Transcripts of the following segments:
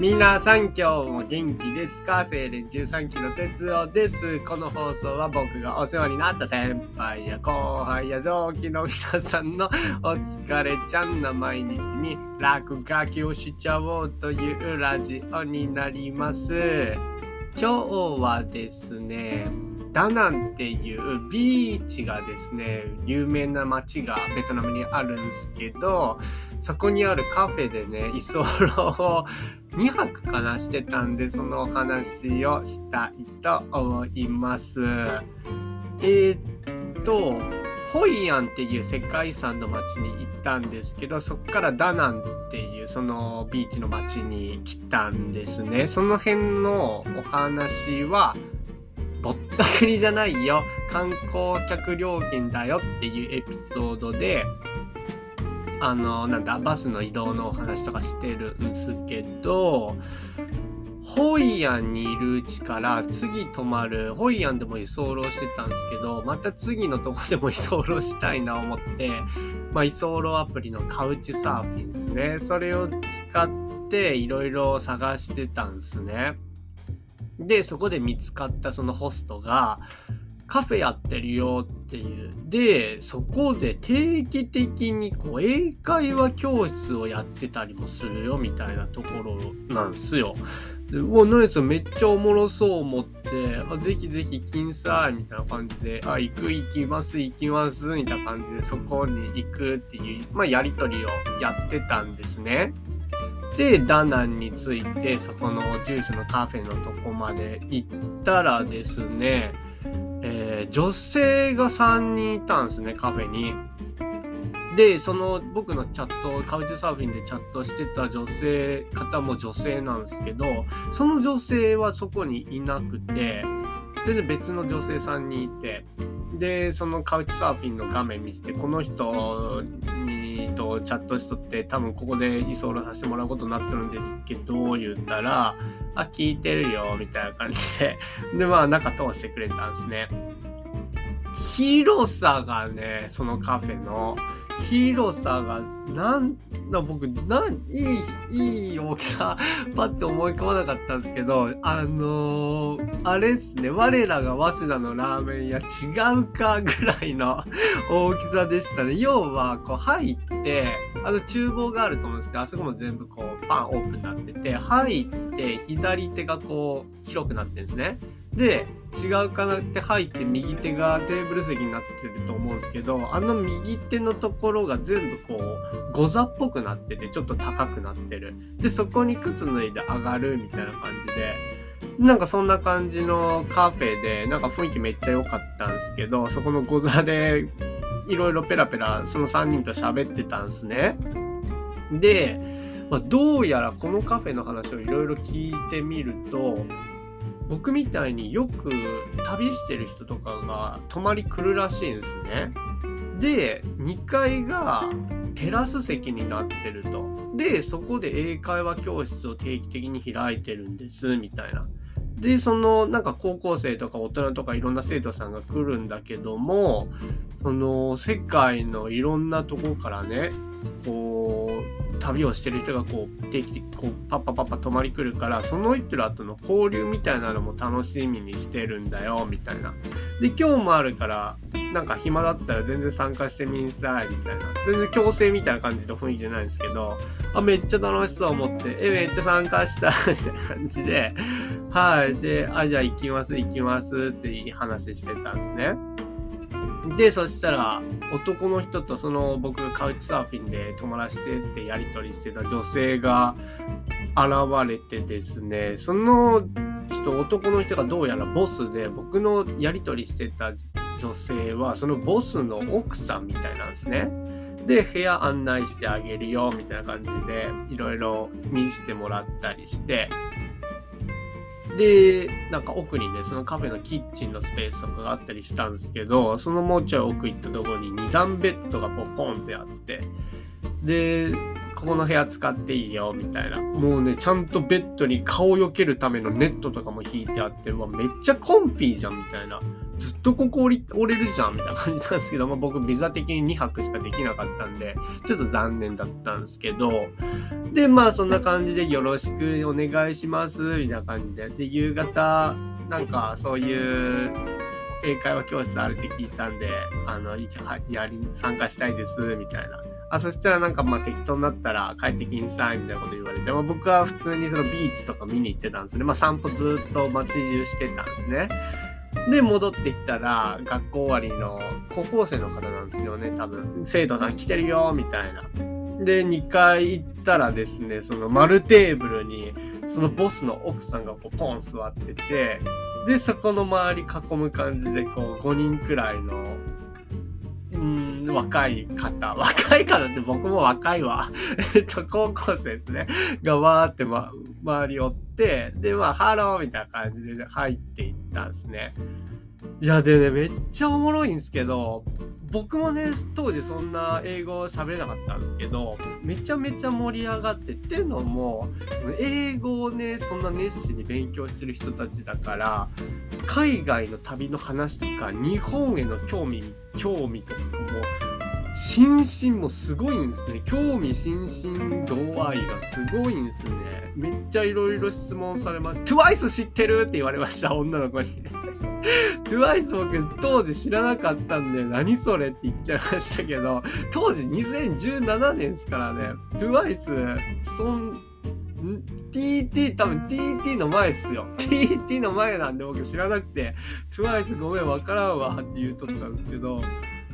皆さん今日も元気ですか？精錬13期の哲夫です。この放送は僕がお世話になった先輩や後輩や同期の皆さんのお疲れちゃんな毎日に落書きをしちゃおうというラジオになります。今日はですね、ダナンっていうビーチがですね、有名な街がベトナムにあるんですけど、そこにあるカフェでね、居候を2泊かなしてたんで、そのお話をしたいと思います。えー、っと、ホイアンっていう世界遺産の町に行ったんですけど、そこからダナンっていうそのビーチの町に来たんですね。その辺のお話は、ぼったくりじゃないよ。観光客料金だよっていうエピソードで、あの、なんだ、バスの移動のお話とかしてるんすけど、ホイアンにいるうちから次泊まる、ホイアンでも居候してたんですけど、また次のとこでも居候したいな思って、まあ、居候アプリのカウチサーフィンですね。それを使っていろいろ探してたんですね。で、そこで見つかったそのホストが、カフェやってるよっていう。で、そこで定期的にこう英会話教室をやってたりもするよみたいなところなんすよ。で、うわ、何それめっちゃおもろそう思って、あ、ぜひぜひ金さみたいな感じで、あ、行く行きます行きますみたいな感じでそこに行くっていう、まあやりとりをやってたんですね。で、ダナンについて、そこの住所のカフェのとこまで行ったらですね、えー、女性が3人いたんですね、カフェに。で、その僕のチャット、カウチサーフィンでチャットしてた女性、方も女性なんですけど、その女性はそこにいなくて、全然別の女性3人いて、で、そのカウチサーフィンの画面見てて、この人とチャットしとって多分ここで居候させてもらうことになってるんですけど、言ったら、あ、聞いてるよ、みたいな感じで、で、まあ中通してくれたんですね。広さがね、そのカフェの広さが、なんだ、僕、なん、いい、いい大きさ、パッて思い浮かばなかったんですけど、あのー、あれっすね、我らが早稲田のラーメン屋違うかぐらいの大きさでしたね。要は、こう入って、あの厨房があると思うんですけど、あそこも全部こう、パンオープンになってて、入って、左手がこう、広くなってるんですね。で、違うかなって入って右手がテーブル席になってると思うんですけど、あの右手のところが全部こう、ゴザっぽくなってて、ちょっと高くなってる。で、そこに靴脱いで上がるみたいな感じで、なんかそんな感じのカフェで、なんか雰囲気めっちゃ良かったんですけど、そこのゴザでいろいろペラペラその3人と喋ってたんですね。で、まあ、どうやらこのカフェの話をいろいろ聞いてみると、僕みたいによく旅してる人とかが泊まり来るらしいんですね。で、2階がテラス席になってると。で、そこで英会話教室を定期的に開いてるんです、みたいな。で、その、なんか高校生とか大人とかいろんな生徒さんが来るんだけども、その、世界のいろんなとこからね、こう、旅をしてる人がこう定期的にこうパッパパッパ泊まり来るからその人らとの交流みたいなのも楽しみにしてるんだよみたいな。で今日もあるからなんか暇だったら全然参加してみんさいみたいな全然強制みたいな感じの雰囲気じゃないんですけどあめっちゃ楽しそう思ってえめっちゃ参加したみたいな感じではいであじゃあ行きます行きますっていい話してたんですね。で、そしたら、男の人とその僕がカウチサーフィンで泊まらせてってやり取りしてた女性が現れてですね、その人、男の人がどうやらボスで、僕のやり取りしてた女性は、そのボスの奥さんみたいなんですね。で、部屋案内してあげるよ、みたいな感じで、いろいろ見せてもらったりして、で、なんか奥にね、そのカフェのキッチンのスペースとかがあったりしたんですけど、そのもうちょい奥行ったところに2段ベッドがポコンってあって、で、ここの部屋使っていいよ、みたいな。もうね、ちゃんとベッドに顔を避けるためのネットとかも引いてあって、うわ、めっちゃコンフィーじゃん、みたいな。ずっとここ降り降れるじゃんみたいな感じなんですけど、まあ、僕ビザ的に2泊しかできなかったんでちょっと残念だったんですけどでまあそんな感じでよろしくお願いしますみたいな感じでで夕方なんかそういう英会話教室あるって聞いたんであのやり参加したいですみたいな。あそしたらなんかまあ適当になったら帰ってきんさいみたいなこと言われて、まあ、僕は普通にそのビーチとか見に行ってたんですね。まあ散歩ずっと街中してたんですね。で、戻ってきたら、学校終わりの高校生の方なんですよね、多分。生徒さん来てるよ、みたいな。で、2回行ったらですね、その丸テーブルに、そのボスの奥さんがこうポン座ってて、で、そこの周り囲む感じで、こう、5人くらいの、うん、若い方、若い方って僕も若いわ。えっと、高校生ですね。がわーって、ま、周りをって、で、まあ、ハローみたいな感じで入っていったんですね。いや、でね、めっちゃおもろいんですけど、僕もね、当時そんな英語喋れなかったんですけど、めちゃめちゃ盛り上がってっていうのも、英語をね、そんな熱心に勉強してる人たちだから、海外の旅の話とか、日本への興味、興味とかも、津々もすごいんですね。興味津々度合いがすごいんですね。めっちゃいろいろ質問されます。TWICE 知ってるって言われました、女の子に。TWICE 僕当時知らなかったんで、何それって言っちゃいましたけど、当時2017年ですからね、TWICE、そん、TT 多分 TT の前っすよ TT の前なんで僕知らなくて TWICE ごめんわからんわって言うとったんですけど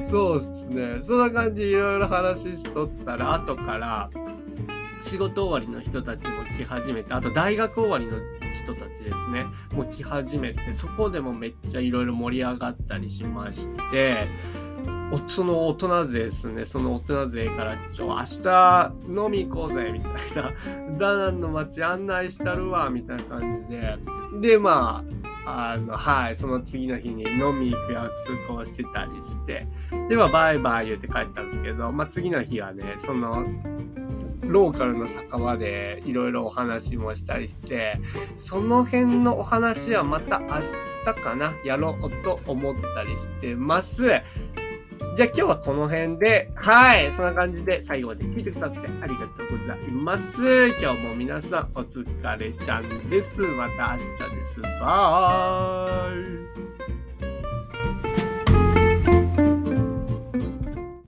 そうっすね。そんな感じいろいろ話しとったら後から仕事終わりの人たちも来始めてあと大学終わりの人たちですね。もう来始めてそこでもめっちゃいろいろ盛り上がったりしましてその大人勢ですね。その大人勢から「ちょ明日飲み行こうぜ」みたいな「ダナンの街案内したるわ」みたいな感じで。でまああのはいその次の日に飲み行く約束をしてたりしてではバイバイ言うて帰ったんですけど、まあ、次の日はねそのローカルの酒場でいろいろお話もしたりしてその辺のお話はまた明日かなやろうと思ったりしてます。じゃあ今日はこの辺で、はい、そんな感じで最後まで聞いてくださってありがとうございます。今日も皆さんお疲れちゃんです。また明日です。バイ